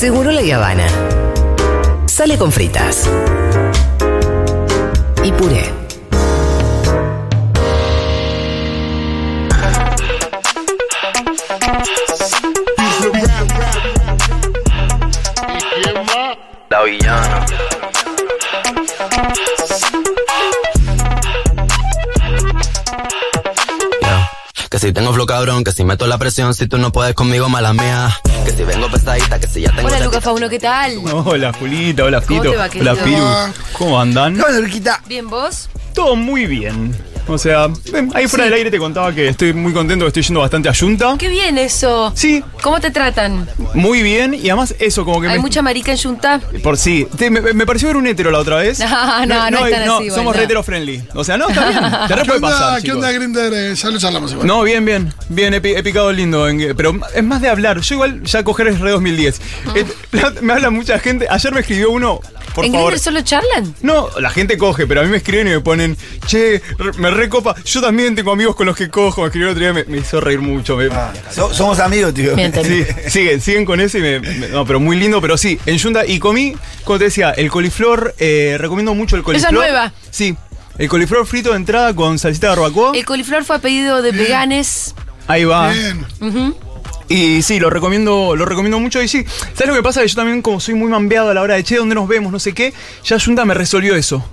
Seguro la Habana. Sale con fritas. Y puré. La villana. Que si tengo flow cabrón, que si meto la presión, si tú no puedes conmigo, mala mía. Que si vengo pesadita, que si ya tengo. Hola Lucas Fauno, ¿qué tal? Hola Julita, hola ¿Cómo Fito, te va, hola Piru. ¿Cómo andan? Hola, Urquita. ¿Bien vos? Todo muy bien. O sea, ven, ahí fuera del aire te contaba que estoy muy contento, que estoy yendo bastante a Junta. Qué bien eso. Sí, ¿Cómo te tratan? muy bien. Y además eso, como que ¿Hay me... mucha marica en Junta? Por sí. Te- me, me pareció ver un hetero la otra vez. No, no, no es tan así, Somos bueno. re hetero friendly. O sea, no, está bien. Te re ¿Qué puede onda, pasar, ¿qué chicos. onda Grinder? Eh, ya lo charlamos igual. No, bien, bien. Bien, he picado lindo. en- pero es más de hablar. Yo igual ya coger es re 2010. Eh, me habla mucha gente. Ayer me escribió uno, por ¿En favor. Grindr solo charlan? No, la gente coge, pero a mí me escriben y me ponen, che, me recopa. Yo también tengo amigos con los que cojo. Me escribió el otro día, me, me hizo reír mucho. me- So- somos amigos, tío. Bien, Sí, siguen, siguen con eso y me, me- No, pero muy lindo, pero sí, en Yunda. Y comí, como te decía, el coliflor, eh, recomiendo mucho el coliflor. nueva. Sí, el coliflor frito de entrada con salsita de barbacoa. El coliflor fue a pedido de veganes. Ahí va. Bien. Y sí, lo recomiendo, lo recomiendo mucho. Y sí, ¿sabes lo que pasa? Que yo también, como soy muy mambeado a la hora de che, ¿dónde nos vemos? No sé qué, ya Junta me resolvió eso.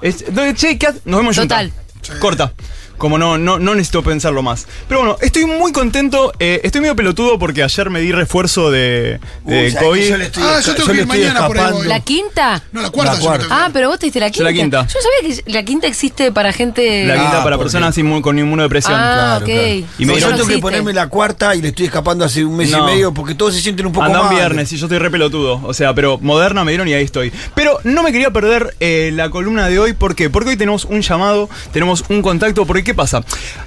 Es, che, ¿qué Nos vemos Junta. Total. Corta. Como no, no, no necesito pensarlo más. Pero bueno, estoy muy contento. eh, estoy medio pelotudo porque ayer me di refuerzo de, de Uy, ¿sabes que COVID. yo le estoy, Ah, yo tengo yo que ir mañana por ahí, voy. ¿La quinta? No, la cuarta. La yo cuarta. Ah, pero vos te diste la Yo quinta. la quinta. Yo sabía que la quinta existe para gente. La quinta Ah, para personas inmu- con inmunodepresión. Ah, Claro, ok. claro. Y me No, yo tengo que ponerme la cuarta y le estoy escapando hace un mes No. y medio porque todos se sienten un poco Andan mal. viernes y yo estoy re pelotudo. O sea, pero moderna me dieron y ahí estoy. Pero no me quería perder eh, la columna de hoy. ¿Por qué? Porque hoy tenemos un llamado, tenemos un contacto. Porque ¿qué pasa?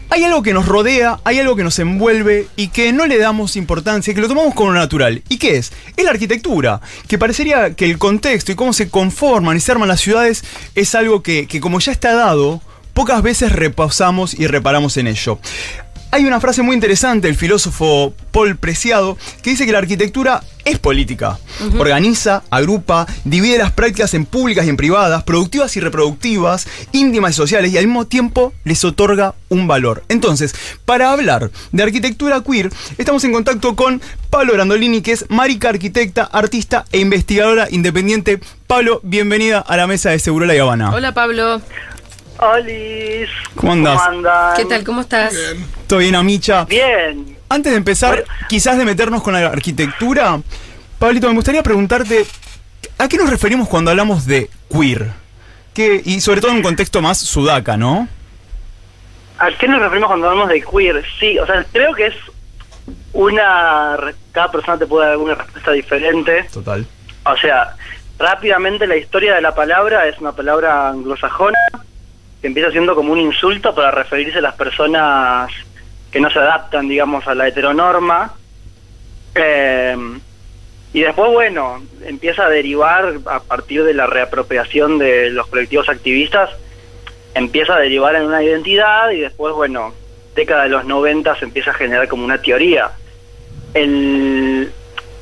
Hay algo que nos rodea, hay algo que nos envuelve y que no le damos importancia, que lo tomamos como natural. ¿Y qué es? Es la arquitectura. Que parecería que el contexto y cómo se conforman y se arman las ciudades es algo que, que como ya está dado, pocas veces repausamos y reparamos en ello. Hay una frase muy interesante del filósofo Paul Preciado que dice que la arquitectura es política. Organiza, agrupa, divide las prácticas en públicas y en privadas, productivas y reproductivas, íntimas y sociales y al mismo tiempo les otorga un valor. Entonces, para hablar de arquitectura queer, estamos en contacto con Pablo Brandolini, que es marica arquitecta, artista e investigadora independiente. Pablo, bienvenida a la mesa de Seguro La Habana. Hola, Pablo. Olis. ¿Cómo andás? andan? ¿Qué tal? ¿Cómo estás? Bien. ¿Todo bien, Amicha? Bien. Antes de empezar, quizás de meternos con la arquitectura, Pablito, me gustaría preguntarte, ¿a qué nos referimos cuando hablamos de queer? Que, y sobre todo en un contexto más sudaca, ¿no? ¿A qué nos referimos cuando hablamos de queer? Sí, o sea, creo que es una... Cada persona te puede dar alguna respuesta diferente. Total. O sea, rápidamente la historia de la palabra es una palabra anglosajona que empieza siendo como un insulto para referirse a las personas que no se adaptan, digamos, a la heteronorma. Eh, y después, bueno, empieza a derivar a partir de la reapropiación de los colectivos activistas, empieza a derivar en una identidad y después, bueno, década de los 90 se empieza a generar como una teoría. El,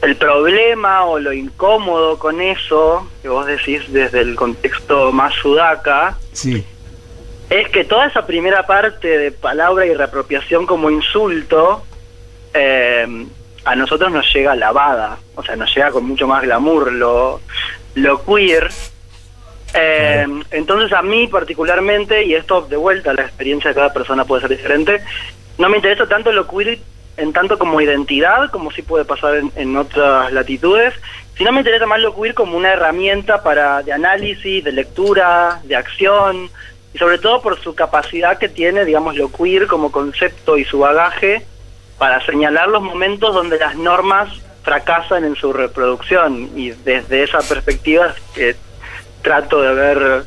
el problema o lo incómodo con eso, que vos decís desde el contexto más sudaca, Sí. Es que toda esa primera parte de palabra y reapropiación como insulto eh, a nosotros nos llega lavada, o sea, nos llega con mucho más glamour, lo, lo queer. Eh, Entonces a mí particularmente, y esto de vuelta, la experiencia de cada persona puede ser diferente, no me interesa tanto lo queer en tanto como identidad, como sí puede pasar en, en otras latitudes, sino me interesa más lo queer como una herramienta para de análisis, de lectura, de acción, sobre todo por su capacidad que tiene, digamos, lo queer como concepto y su bagaje para señalar los momentos donde las normas fracasan en su reproducción y desde esa perspectiva trato de ver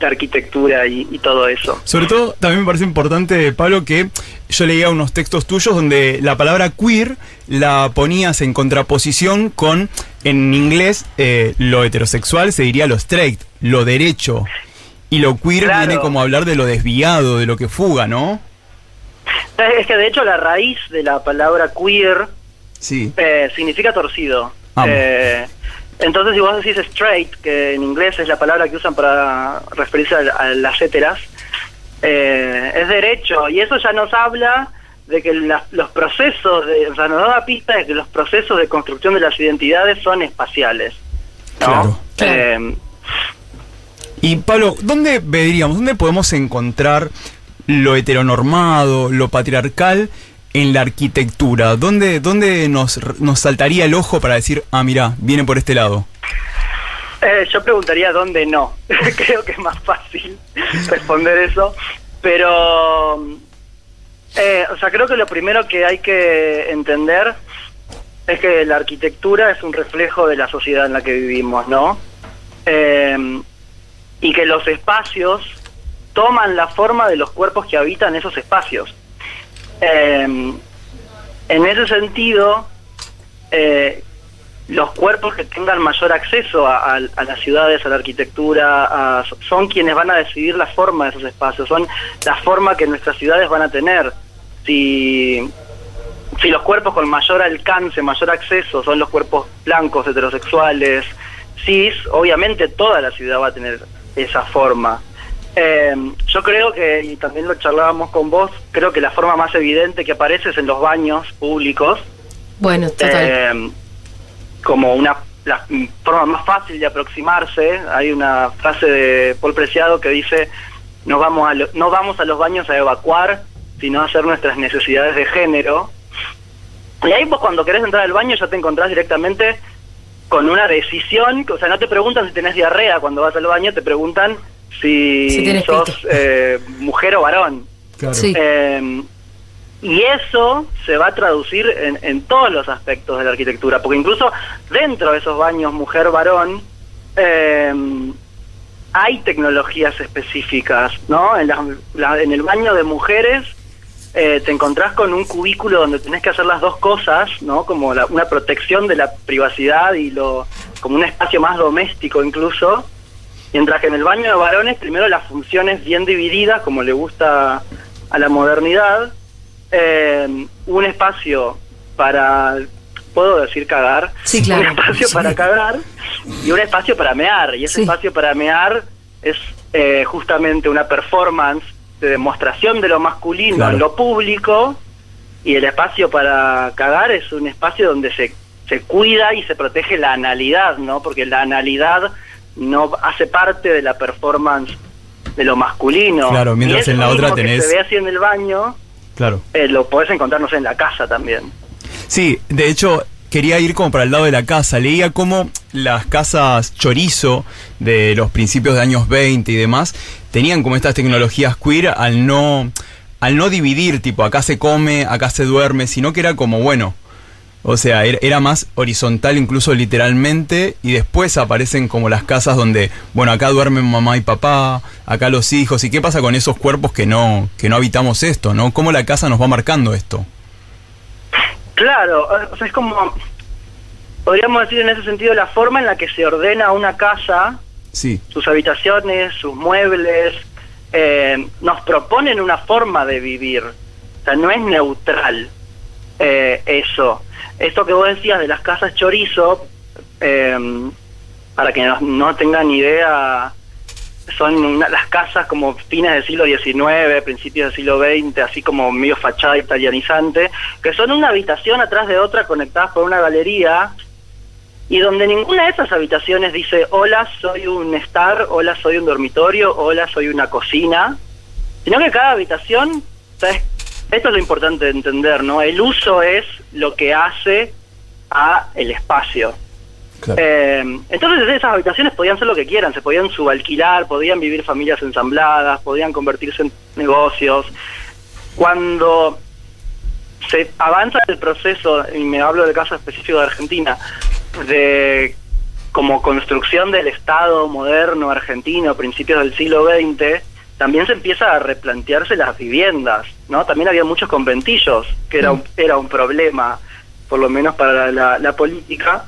la arquitectura y, y todo eso. Sobre todo, también me parece importante, Pablo, que yo leía unos textos tuyos donde la palabra queer la ponías en contraposición con, en inglés, eh, lo heterosexual se diría lo straight, lo derecho. Y lo queer Claro. viene como a hablar de lo desviado, de lo que fuga, ¿no? Es que de hecho la raíz de la palabra queer Sí. eh, significa torcido. Eh, entonces, si vos decís straight, que en inglés es la palabra que usan para referirse a, a las héteras, eh, es derecho. Y eso ya nos habla de que la- los procesos, de, o sea, nos da pista de que los procesos de construcción de las identidades son espaciales. ¿no? Claro. Claro. Y Pablo, ¿dónde veríamos, dónde podemos encontrar lo heteronormado, lo patriarcal en la arquitectura? ¿Dónde, dónde nos, nos saltaría el ojo para decir, ah, mira, viene por este lado? Eh, yo preguntaría dónde no. Creo que es más fácil responder eso. Pero, eh, o sea, creo que lo primero que hay que entender es que la arquitectura es un reflejo de la sociedad en la que vivimos, ¿no? Eh, y que los espacios toman la forma de los cuerpos que habitan esos espacios. Eh, en ese sentido, eh, los cuerpos que tengan mayor acceso a, las ciudades, a la arquitectura, son quienes van a decidir la forma de esos espacios, son la forma que nuestras ciudades van a tener. Si, si los cuerpos con mayor alcance, mayor acceso, son los cuerpos blancos, heterosexuales, cis, obviamente toda la ciudad va a tener esa forma. Eh, yo creo que, y también lo charlábamos con vos, creo que la forma más evidente que aparece es en los baños públicos, Bueno, total. eh, como una la forma más fácil de aproximarse. Hay una frase de Paul Preciado que dice: no vamos a lo- no vamos a los baños a evacuar, sino a hacer nuestras necesidades de género. Y ahí vos cuando querés entrar al baño ya te encontrás directamente con una decisión, o sea, no te preguntan si tenés diarrea cuando vas al baño, te preguntan si, Si sos eh, mujer o varón. Claro. Sí. Eh, y eso se va a traducir en, en todos los aspectos de la arquitectura, porque incluso dentro de esos baños mujer-varón eh, hay tecnologías específicas, ¿no? En, las- la- en el baño de mujeres eh, te encontrás con un cubículo donde tenés que hacer las dos cosas, ¿no? Como la- una protección de la privacidad y lo como un espacio más doméstico incluso, Mientras que en el baño de varones, primero las funciones bien divididas, como le gusta a la modernidad, eh, un espacio para, ¿puedo decir cagar? Sí, claro. Un espacio Sí. para cagar y un espacio para mear. Y ese Sí. espacio para mear es eh, justamente una performance de demostración de lo masculino Claro. en lo público y el espacio para cagar es un espacio donde se, se cuida y se protege la analidad, ¿no? Porque la analidad no hace parte de la performance de lo masculino. Claro, mientras en la otra mismo que tenés- se ve así en el baño, Claro. eh, lo podés encontrar, no sé, en la casa también. Sí, de hecho, quería ir como para el lado de la casa. Leía cómo las casas chorizo de los principios de años 20 y demás tenían como estas tecnologías queer al no, al no dividir, tipo, acá se come, acá se duerme, sino que era como, bueno, o sea, era, era más horizontal incluso literalmente y después aparecen como las casas donde, bueno, acá duermen mamá y papá, acá los hijos, ¿y qué pasa con esos cuerpos que no, que no habitamos esto, no? ¿Cómo la casa nos va marcando esto? Claro, o sea, es como, podríamos decir en ese sentido, la forma en la que se ordena una casa, Sí. sus habitaciones, sus muebles, eh, nos proponen una forma de vivir. O sea, no es neutral eh, eso. Esto que vos decías de las casas chorizo, eh, para que no, no tengan idea, son una- las casas como fines del siglo XIX, principios del siglo XX, así como medio fachada italianizante, que son una habitación atrás de otra conectadas por una galería y donde ninguna de esas habitaciones dice hola soy un estar, hola soy un dormitorio, hola soy una cocina, sino que cada habitación, ¿sabes? esto es lo importante de entender, ¿no? El uso es lo que hace a el espacio. Claro. Eh, entonces esas habitaciones podían ser lo que quieran, se podían subalquilar, podían vivir familias ensambladas, podían convertirse en negocios. Cuando se avanza el proceso, y me hablo del caso específico de Argentina, de como construcción del Estado moderno argentino a principios del siglo XX, también se empieza a replantearse las viviendas, ¿no? También había muchos conventillos, que era un, era un problema, por lo menos para la, la política.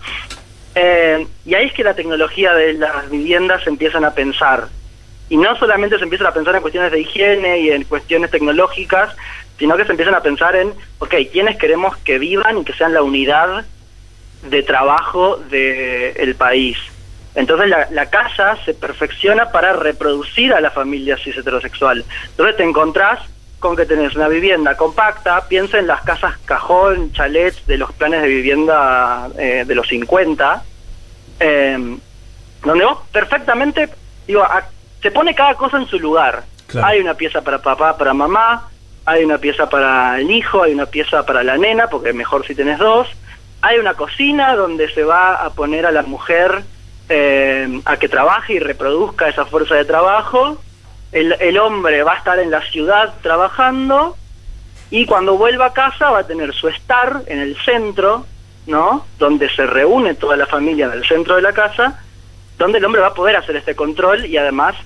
Eh, y ahí es que la tecnología de las viviendas se empiezan a pensar. Y no solamente se empiezan a pensar en cuestiones de higiene y en cuestiones tecnológicas, sino que se empiezan a pensar en, ok, ¿quiénes queremos que vivan y que sean la unidad de trabajo del país. Entonces la, la casa se perfecciona para reproducir a la familia cis heterosexual. Entonces te encontrás con que tenés una vivienda compacta, piensa en las casas cajón, chalets de los planes de vivienda eh, de los 50, eh, donde vos perfectamente, digo, a- se pone cada cosa en su lugar. Claro. Hay una pieza para papá, para mamá, hay una pieza para el hijo, hay una pieza para la nena, porque mejor si tenés dos, hay una cocina donde se va a poner a la mujer eh, a que trabaje y reproduzca esa fuerza de trabajo, el, el hombre va a estar en la ciudad trabajando y cuando vuelva a casa va a tener su estar en el centro, ¿no? Donde se reúne toda la familia en el centro de la casa, donde el hombre va a poder hacer este control y además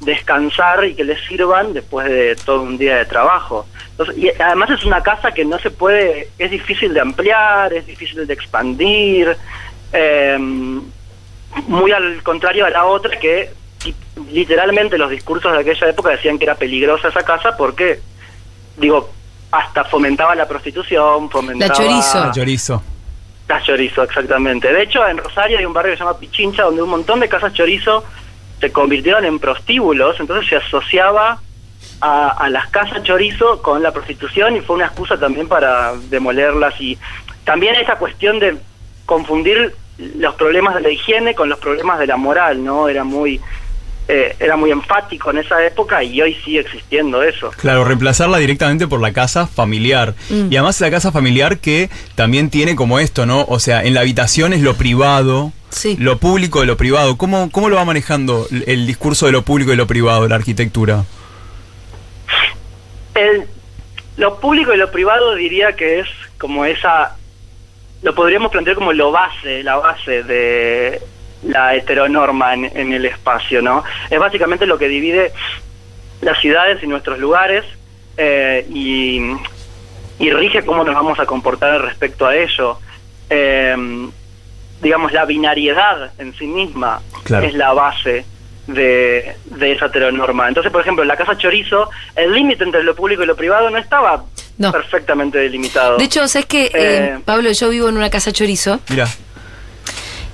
descansar y que le sirvan después de todo un día de trabajo. Entonces, y además es una casa que no se puede, es difícil de ampliar, es difícil de expandir, eh, muy al contrario a la otra que literalmente los discursos de aquella época decían que era peligrosa esa casa porque, digo, hasta fomentaba la prostitución, fomentaba... chorizo. Ah, chorizo. La chorizo, exactamente. De hecho, en Rosario hay un barrio que se llama Pichincha, donde un montón de casas chorizo se convirtieron en prostíbulos, entonces se asociaba a, a las casas chorizo con la prostitución y fue una excusa también para demolerlas y también esa cuestión de confundir los problemas de la higiene con los problemas de la moral, ¿no? Era muy eh, era muy enfático en esa época y hoy sigue existiendo eso. Claro, reemplazarla directamente por la casa familiar. Mm. Y además la casa familiar que también tiene como esto, ¿no? O sea, en la habitación es lo privado, Sí. lo público de lo privado. ¿Cómo, ¿Cómo lo va manejando el- el discurso de lo público y lo privado, la arquitectura? El, lo público y lo privado diría que es como esa, lo podríamos plantear como lo base, la base de la heteronorma en, en el espacio, ¿no? Es básicamente lo que divide las ciudades y nuestros lugares eh, y, y rige cómo nos vamos a comportar respecto a ello. Eh, digamos, la binariedad en sí misma Claro. es la base de, de esa heteronorma. Entonces, por ejemplo, en la casa Chorizo, el límite entre lo público y lo privado no estaba No. perfectamente delimitado. De hecho, ¿sabes que Eh. Pablo, yo vivo en una casa chorizo Mira,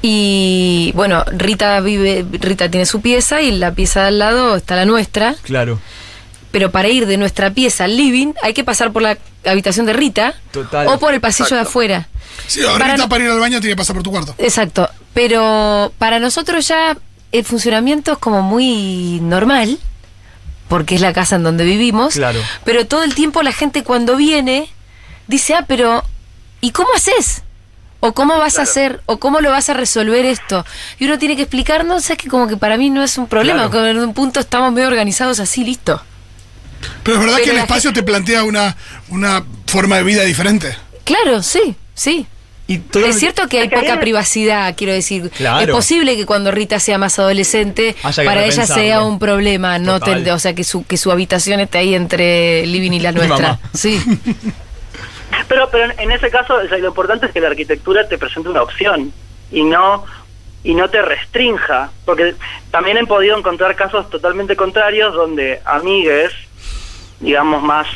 y bueno, Rita vive, Rita tiene su pieza y la pieza de al lado está la nuestra, claro. pero para ir de nuestra pieza al living hay que pasar por la habitación de Rita Total. o por el pasillo de afuera. Sí, ahorita Para- para, ir al baño tiene que pasar por tu cuarto. Exacto, pero para nosotros ya el funcionamiento es como muy normal, porque es la casa en donde vivimos, Claro. pero todo el tiempo la gente cuando viene dice, ah, pero ¿y cómo haces? ¿O cómo vas a hacer? ¿O cómo lo vas a resolver esto? Y uno tiene que explicarnos, es que como que para mí no es un problema, Claro. en un punto estamos medio organizados así, listo. Pero es verdad Pero que el espacio gente- te plantea una, una forma de vida diferente. Claro, sí, sí. Y todo- Es cierto que hay poca privacidad, quiero decir. Claro. Es posible que cuando Rita sea más adolescente, para ella sea un problema, no ten- o sea, que su, que su habitación esté ahí entre el living y la Mi nuestra. mamá. Sí, Pero, pero en ese caso, lo importante es que la arquitectura te presente una opción y no y no te restrinja, porque también he podido encontrar casos totalmente contrarios donde amigues, digamos más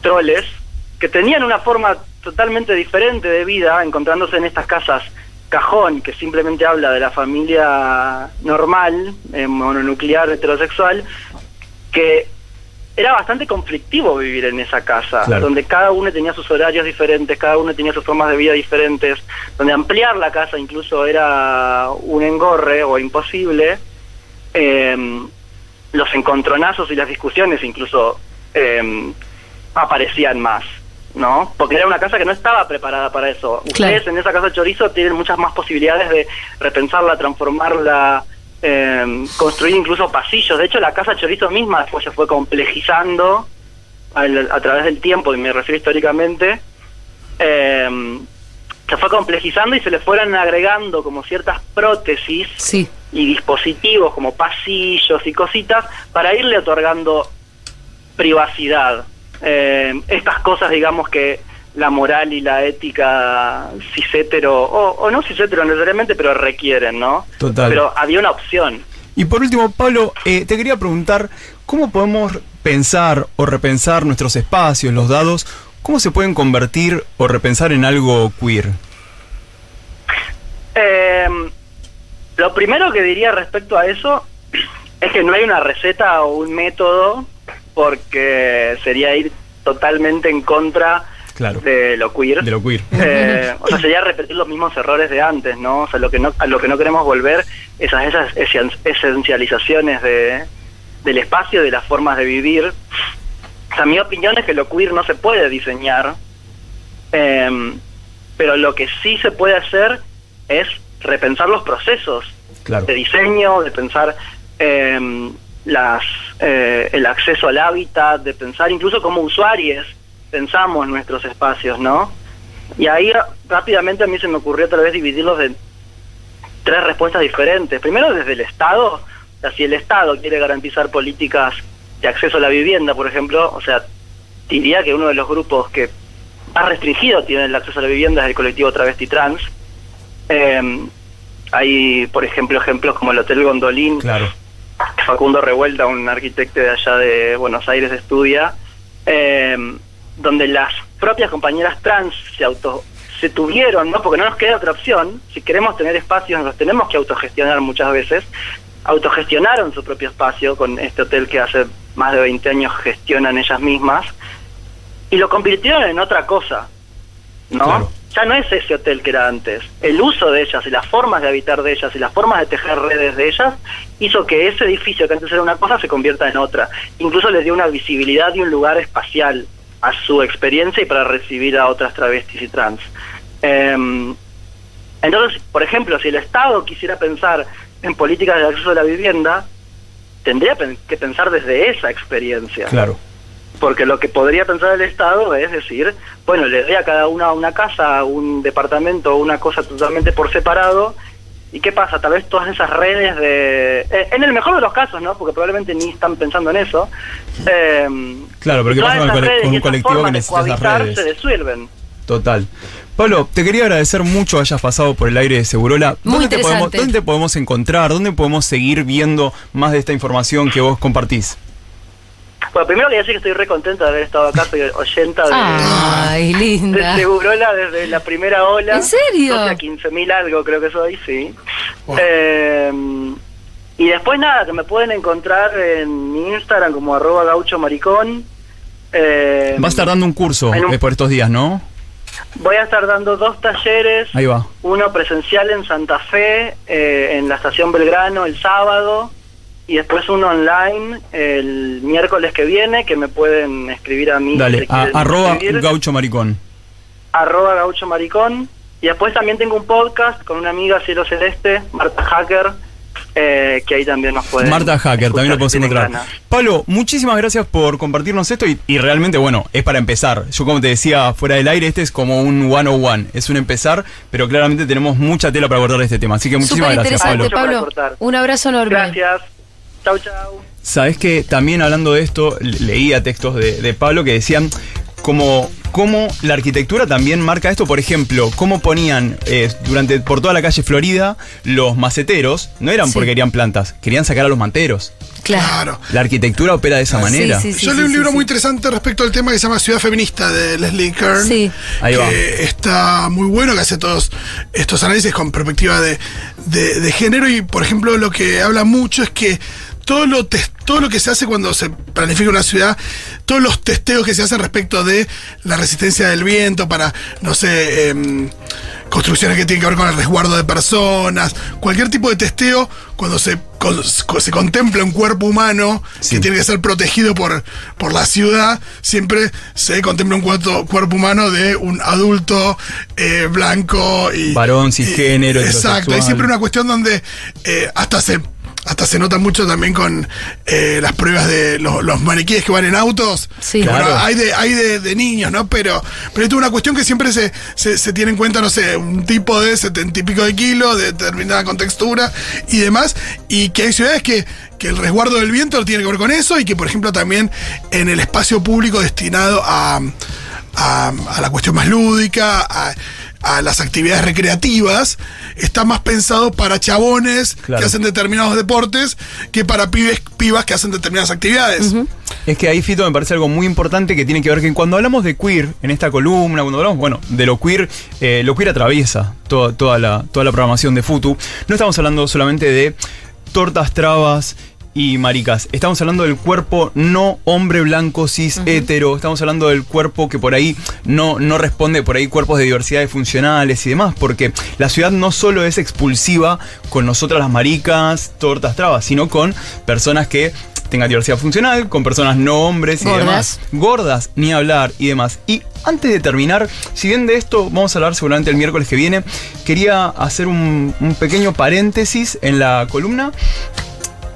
troles, que tenían una forma totalmente diferente de vida, encontrándose en estas casas cajón, que simplemente habla de la familia normal, eh, mononuclear, heterosexual, que era bastante conflictivo vivir en esa casa, Claro. donde cada uno tenía sus horarios diferentes, cada uno tenía sus formas de vida diferentes, donde ampliar la casa incluso era un engorre o imposible. Eh, los encontronazos y las discusiones incluso eh, aparecían más, ¿no? Porque era una casa que no estaba preparada para eso. Claro. Ustedes en esa casa chorizo tienen muchas más posibilidades de repensarla, transformarla, eh, construir incluso pasillos. De hecho, la casa chorizo misma después se fue complejizando al- a través del tiempo, y me refiero históricamente. eh, se fue complejizando y se le fueron agregando como ciertas prótesis sí. y dispositivos como pasillos y cositas para irle otorgando privacidad. Eh, estas cosas, digamos, que la moral y la ética cisétero, o, o no cisétero necesariamente, pero requieren, ¿no? Total. Pero había una opción. Y por último, Pablo, eh, te quería preguntar, ¿cómo podemos pensar o repensar nuestros espacios, los dados? ¿Cómo se pueden convertir o repensar en algo queer? Lo primero que diría respecto a eso es que no hay una receta o un método porque sería ir totalmente en contra Claro. de lo queer. De lo queer. Eh, o sea, sería repetir los mismos errores de antes, ¿no? O sea, lo que no, a lo que no queremos volver esas esen- esencializaciones de, del espacio, de las formas de vivir. O sea, mi opinión es que lo queer no se puede diseñar, eh, pero lo que sí se puede hacer es repensar los procesos Claro. de diseño, de pensar eh, las, eh, el acceso al hábitat, de pensar incluso como usuarios pensamos nuestros espacios, ¿no? Y ahí ra- rápidamente a mí se me ocurrió tal vez dividirlos en tres respuestas diferentes. Primero desde el Estado, o sea, si el Estado quiere garantizar políticas de acceso a la vivienda, por ejemplo, o sea, diría que uno de los grupos que más restringido tiene el acceso a la vivienda es el colectivo travesti trans. Eh, hay, por ejemplo, ejemplos como el Hotel Gondolín, Claro. Facundo Revuelta, un arquitecto de allá de Buenos Aires, estudia, eh, donde las propias compañeras trans se auto se tuvieron, ¿no? Porque no nos queda otra opción. Si queremos tener espacios, nos tenemos que autogestionar muchas veces. Autogestionaron su propio espacio con este hotel que hace más de 20 años gestionan ellas mismas y lo convirtieron en otra cosa, ¿no? Claro. Ya no es ese hotel que era antes. El uso de ellas y las formas de habitar de ellas y las formas de tejer redes de ellas hizo que ese edificio que antes era una cosa se convierta en otra. Incluso les dio una visibilidad y un lugar espacial a su experiencia y para recibir a otras travestis y trans. Em, entonces, por ejemplo, si el Estado quisiera pensar en políticas de acceso a la vivienda, tendría que pensar desde esa experiencia. Claro. Porque lo que podría pensar el Estado es decir, bueno, le doy a cada una una casa, un departamento, una cosa totalmente por separado. ¿Y qué pasa? Tal vez todas esas redes de... eh, en el mejor de los casos, ¿no? Porque probablemente ni están pensando en eso. eh, Claro, pero ¿qué todas pasa con redes con un colectivo que necesita esas redes? se disuelven. Total. Pablo, te quería agradecer mucho hayas pasado por el aire de Segurola. Muy ¿Dónde te podemos. ¿Dónde te podemos encontrar? ¿Dónde podemos seguir viendo más de esta información que vos compartís? Bueno, primero quería decir que estoy re contento de haber estado acá, soy oyenta de, Ay, de linda. Segurola desde la primera ola. ¿En serio? O sea, 15.000 algo creo que soy, sí. Eh, y después nada, que me pueden encontrar en mi Instagram como arroba gaucho maricón. Eh, Vas a estar dando un curso un- eh, por estos días, ¿no? Voy a estar dando dos talleres, Ahí va. uno presencial en Santa Fe, eh, en la estación Belgrano el sábado, y después uno online el miércoles que viene, que me pueden escribir a mí. Dale, a- arroba escribir. gaucho maricón. arroba gaucho maricón. Y después también tengo un podcast con una amiga Cielo Celeste, Marta Hacker, eh, que ahí también nos pueden Marta Hacker, también lo podemos si encontrar. ganas. Pablo, muchísimas gracias por compartirnos esto y, y realmente, bueno, es para empezar. Yo como te decía fuera del aire, este es como un 101, es un empezar, pero claramente tenemos mucha tela para abordar este tema. Así que muchísimas gracias, Pablo. Pablo. Un abrazo enorme. Gracias. Chau, chau. Sabes que también hablando de esto, le- leía textos de, de Pablo que decían como cómo la arquitectura también marca esto, por ejemplo, cómo ponían eh, durante por toda la calle Florida los maceteros, no eran Sí. porque querían plantas, querían sacar a los manteros. Claro. La arquitectura opera de esa manera. Sí, sí, sí, Yo sí, leí un sí, libro sí. muy interesante respecto al tema que se llama Ciudad Feminista de Leslie Kern. Sí. Ahí va. que está muy bueno, que hace todos estos análisis con perspectiva de, de- de género. Y, por ejemplo, lo que habla mucho es que todo lo, todo lo que se hace cuando se planifica una ciudad, todos los testeos que se hacen respecto de la resistencia del viento para, no sé, em, construcciones que tienen que ver con el resguardo de personas, cualquier tipo de testeo, cuando se, con- se contempla un cuerpo humano Sí. que tiene que ser protegido por, por la ciudad, siempre se contempla un cuerpo, cuerpo humano de un adulto eh, blanco y... Varón, y- cisgénero, Exacto, hay heterosexual. siempre una cuestión donde eh, hasta se... Hasta se nota mucho también con eh, las pruebas de lo- los maniquíes que van en autos. Sí. Bueno, Claro. hay de, hay de, de niños, ¿no? Pero, pero esto es una cuestión que siempre se, se, se tiene en cuenta, no sé, un tipo de setenta y pico de kilos, de determinada contextura y demás. Y que hay ciudades que, que el resguardo del viento tiene que ver con eso y que, por ejemplo, también en el espacio público destinado a, a, a la cuestión más lúdica, a, a las actividades recreativas, está más pensado para chabones Claro. que hacen determinados deportes que para pibes, pibas que hacen determinadas actividades. Es que ahí, Fito, me parece algo muy importante que tiene que ver que cuando hablamos de queer en esta columna, cuando hablamos, bueno, de lo queer, eh, lo queer atraviesa toda, toda, la, toda la programación de Futu. No estamos hablando solamente de tortas, trabas y maricas. Estamos hablando del cuerpo no hombre blanco, cis, hetero. Estamos hablando del cuerpo que por ahí no, no responde, por ahí cuerpos de diversidades funcionales y demás. Porque la ciudad no solo es expulsiva con nosotras las maricas, tortas, trabas, sino con personas que tengan diversidad funcional, con personas no hombres y Gordas. demás. Gordas, ni hablar y demás. Y antes de terminar, si bien de esto vamos a hablar seguramente el miércoles que viene, quería hacer un, un pequeño paréntesis en la columna.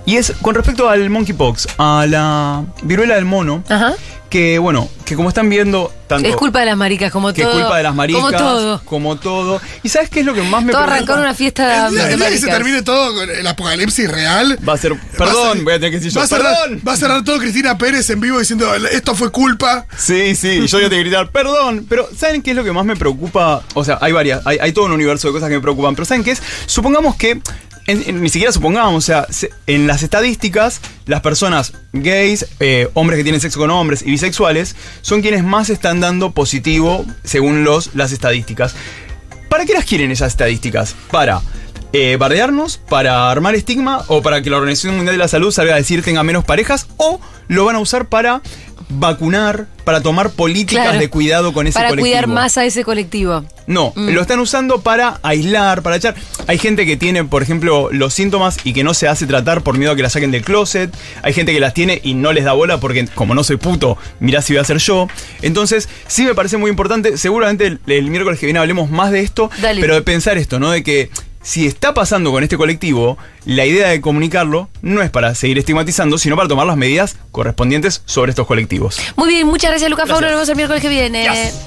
Y es con respecto al monkeypox, a la viruela del mono, Ajá. que bueno, que como están viendo, tanto Es culpa de las maricas, como que todo. es culpa de las maricas, Como todo. como todo. ¿Y sabes qué es lo que más me Todo preocupa? arrancó en una fiesta El día, de el día que se termine todo con el apocalipsis real. Va a ser, perdón, voy a tener que decir yo, va a cerrar, perdón. Va a cerrar todo Cristina Pérez en vivo diciendo esto fue culpa. Sí, sí, yo voy a tener que gritar, perdón, pero ¿saben qué es lo que más me preocupa? O sea, hay varias, hay, hay todo un universo de cosas que me preocupan, pero ¿saben qué es? Supongamos que, en- ni siquiera supongamos, o sea, se- en las estadísticas, las personas gays, eh, hombres que tienen sexo con hombres y bisexuales, son quienes más están dando positivo según los, las estadísticas. ¿Para qué las quieren esas estadísticas? Para eh, bardearnos, para armar estigma o para que la Organización Mundial de la Salud salga a decir tenga menos parejas o lo van a usar para vacunar, para tomar políticas Claro. de cuidado con ese Para colectivo. cuidar más a ese colectivo. No, lo están usando para aislar, para echar. Hay gente que tiene, por ejemplo, los síntomas y que no se hace tratar por miedo a que la saquen del closet. Hay gente que las tiene y no les da bola porque, como no soy puto, mirá si voy a ser yo. Entonces, sí me parece muy importante. Seguramente el, el miércoles que viene hablemos más de esto, Dale. pero de pensar esto, ¿no? De que si está pasando con este colectivo, la idea de comunicarlo no es para seguir estigmatizando, sino para tomar las medidas correspondientes sobre estos colectivos. Muy bien, muchas gracias, Lucas. Gracias. Nos vemos el miércoles que viene. Yes.